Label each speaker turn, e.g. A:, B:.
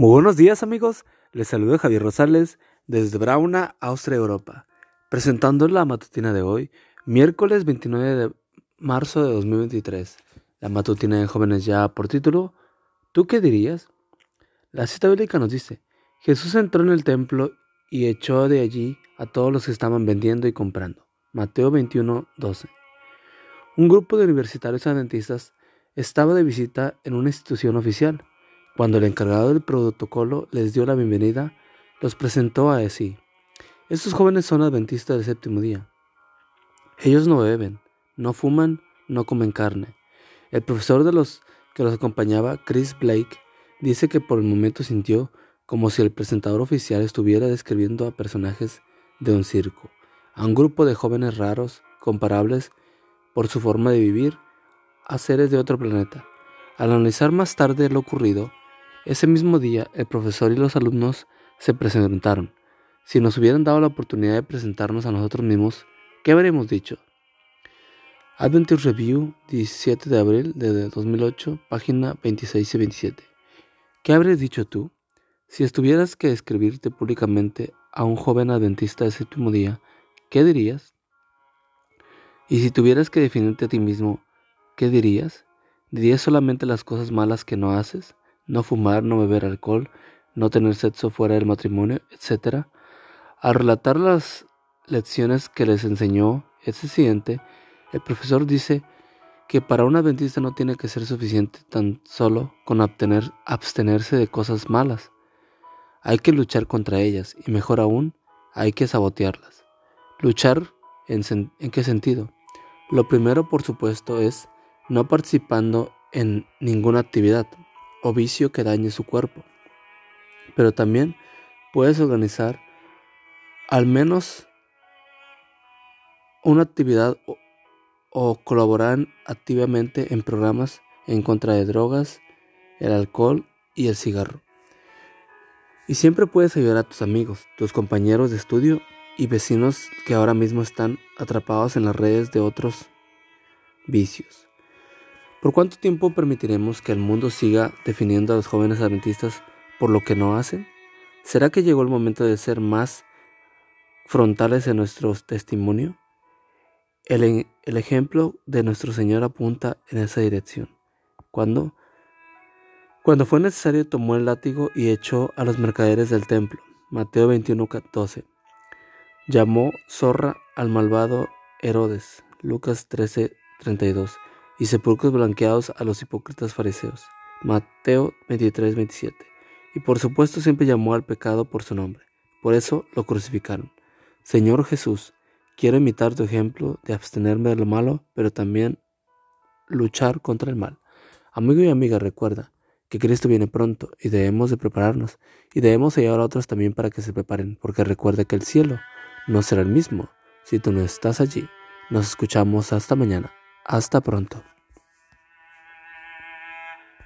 A: Muy buenos días amigos, les saludo Javier Rosales desde Brauna, Austria, Europa, presentando la matutina de hoy, miércoles 29 de marzo de 2023. La matutina de jóvenes ya por título, ¿tú qué dirías? La cita bíblica nos dice, Jesús entró en el templo y echó de allí a todos los que estaban vendiendo y comprando. Mateo 21, 12. Un grupo de universitarios adventistas estaba de visita en una institución oficial. Cuando el encargado del protocolo les dio la bienvenida, los presentó a sí. Estos jóvenes son adventistas del séptimo día. Ellos no beben, no fuman, no comen carne. El profesor de los que los acompañaba, Chris Blake, dice que por el momento sintió como si el presentador oficial estuviera describiendo a personajes de un circo, a un grupo de jóvenes raros, comparables por su forma de vivir a seres de otro planeta. Al analizar más tarde lo ocurrido, ese mismo día el profesor y los alumnos se presentaron. Si nos hubieran dado la oportunidad de presentarnos a nosotros mismos, ¿qué habríamos dicho? Adventure Review, 17 de abril de 2008, página 26 y 27. ¿Qué habrías dicho tú? Si estuvieras que describirte públicamente a un joven adventista de séptimo día, ¿qué dirías? Y si tuvieras que definirte a ti mismo, ¿qué dirías? ¿Dirías solamente las cosas malas que no haces? No fumar, no beber alcohol, no tener sexo fuera del matrimonio, etc. Al relatar las lecciones que les enseñó ese siguiente, el profesor dice que para un adventista no tiene que ser suficiente tan solo con abstenerse de cosas malas. Hay que luchar contra ellas y mejor aún, hay que sabotearlas. ¿Luchar en qué sentido? Lo primero, por supuesto, es no participando en ninguna actividad o vicio que dañe su cuerpo. Pero también puedes organizar al menos una actividad o, colaborar activamente en programas en contra de drogas, el alcohol y el cigarro. Y siempre puedes ayudar a tus amigos, tus compañeros de estudio y vecinos que ahora mismo están atrapados en las redes de otros vicios. ¿Por cuánto tiempo permitiremos que el mundo siga definiendo a los jóvenes adventistas por lo que no hacen? ¿Será que llegó el momento de ser más frontales en nuestro testimonio? El, ejemplo de nuestro Señor apunta en esa dirección. Cuando, cuando fue necesario tomó el látigo y echó a los mercaderes del templo. Mateo 21, 12. Llamó zorra al malvado Herodes. Lucas 13, 32 y sepulcros blanqueados a los hipócritas fariseos. Mateo 23, 27. Y por supuesto siempre llamó al pecado por su nombre. Por eso lo crucificaron. Señor Jesús, quiero imitar tu ejemplo de abstenerme de lo malo, pero también luchar contra el mal. Amigo y amiga, recuerda que Cristo viene pronto y debemos de prepararnos y debemos ayudar a otros también para que se preparen, porque recuerda que el cielo no será el mismo si tú no estás allí. Nos escuchamos hasta mañana. Hasta pronto.